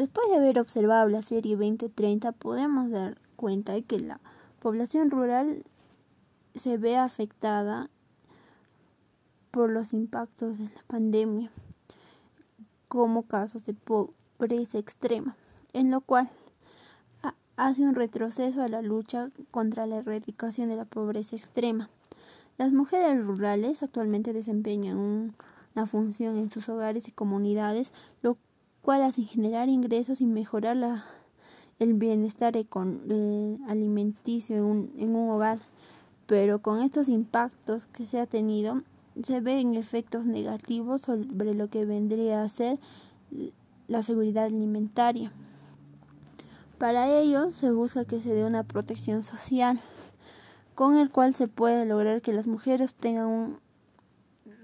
Después de haber observado la serie 2030, podemos dar cuenta de que la población rural se ve afectada por los impactos de la pandemia como casos de pobreza extrema, en lo cual hace un retroceso a la lucha contra la erradicación de la pobreza extrema. Las mujeres rurales actualmente desempeñan una función en sus hogares y comunidades, lo cual hace generar ingresos y mejorar la, el bienestar eh, alimenticio en un, en un hogar. Pero con estos impactos que se ha tenido, se ven efectos negativos sobre lo que vendría a ser la seguridad alimentaria. Para ello se busca que se dé una protección social, con el cual se puede lograr que las mujeres tengan un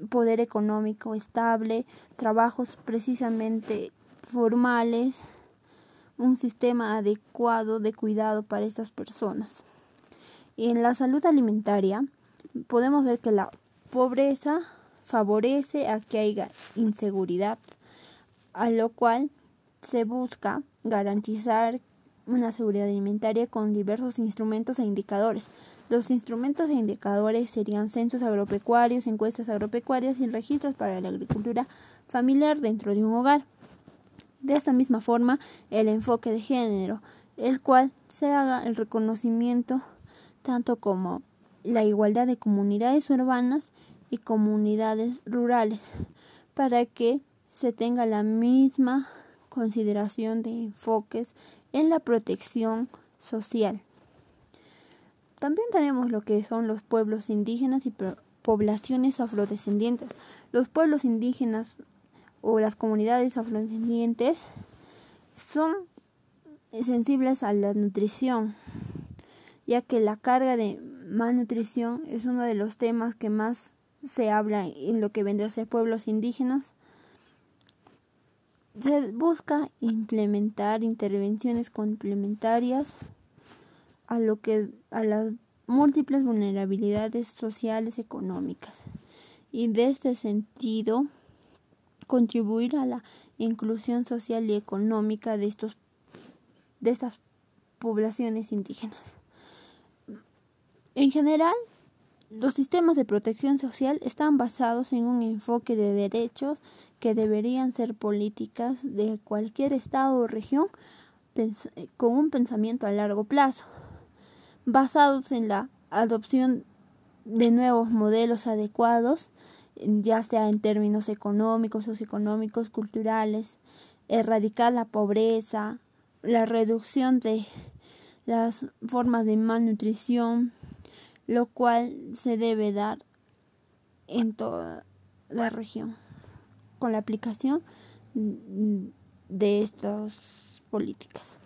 poder económico estable, trabajos precisamente formales, un sistema adecuado de cuidado para estas personas. En la salud alimentaria podemos ver que la pobreza favorece a que haya inseguridad, a lo cual se busca garantizar una seguridad alimentaria con diversos instrumentos e indicadores. Los instrumentos e indicadores serían censos agropecuarios, encuestas agropecuarias y registros para la agricultura familiar dentro de un hogar. De esta misma forma, el enfoque de género, el cual se haga el reconocimiento tanto como la igualdad de comunidades urbanas y comunidades rurales, para que se tenga la misma consideración de enfoques en la protección social. También tenemos lo que son los pueblos indígenas y poblaciones afrodescendientes. Los pueblos indígenas o las comunidades afrodescendientes son sensibles a la nutrición, ya que la carga de malnutrición es uno de los temas que más se habla en lo que vendrá a ser pueblos indígenas. Se busca implementar intervenciones complementarias a lo que a las múltiples vulnerabilidades sociales económicas y de este sentido contribuir a la inclusión social y económica de estos de estas poblaciones indígenas. En general, los sistemas de protección social están basados en un enfoque de derechos que deberían ser políticas de cualquier estado o región con un pensamiento a largo plazo, basados en la adopción de nuevos modelos adecuados ya sea en términos económicos, socioeconómicos, culturales, erradicar la pobreza, la reducción de las formas de malnutrición, lo cual se debe dar en toda la región con la aplicación de estas políticas.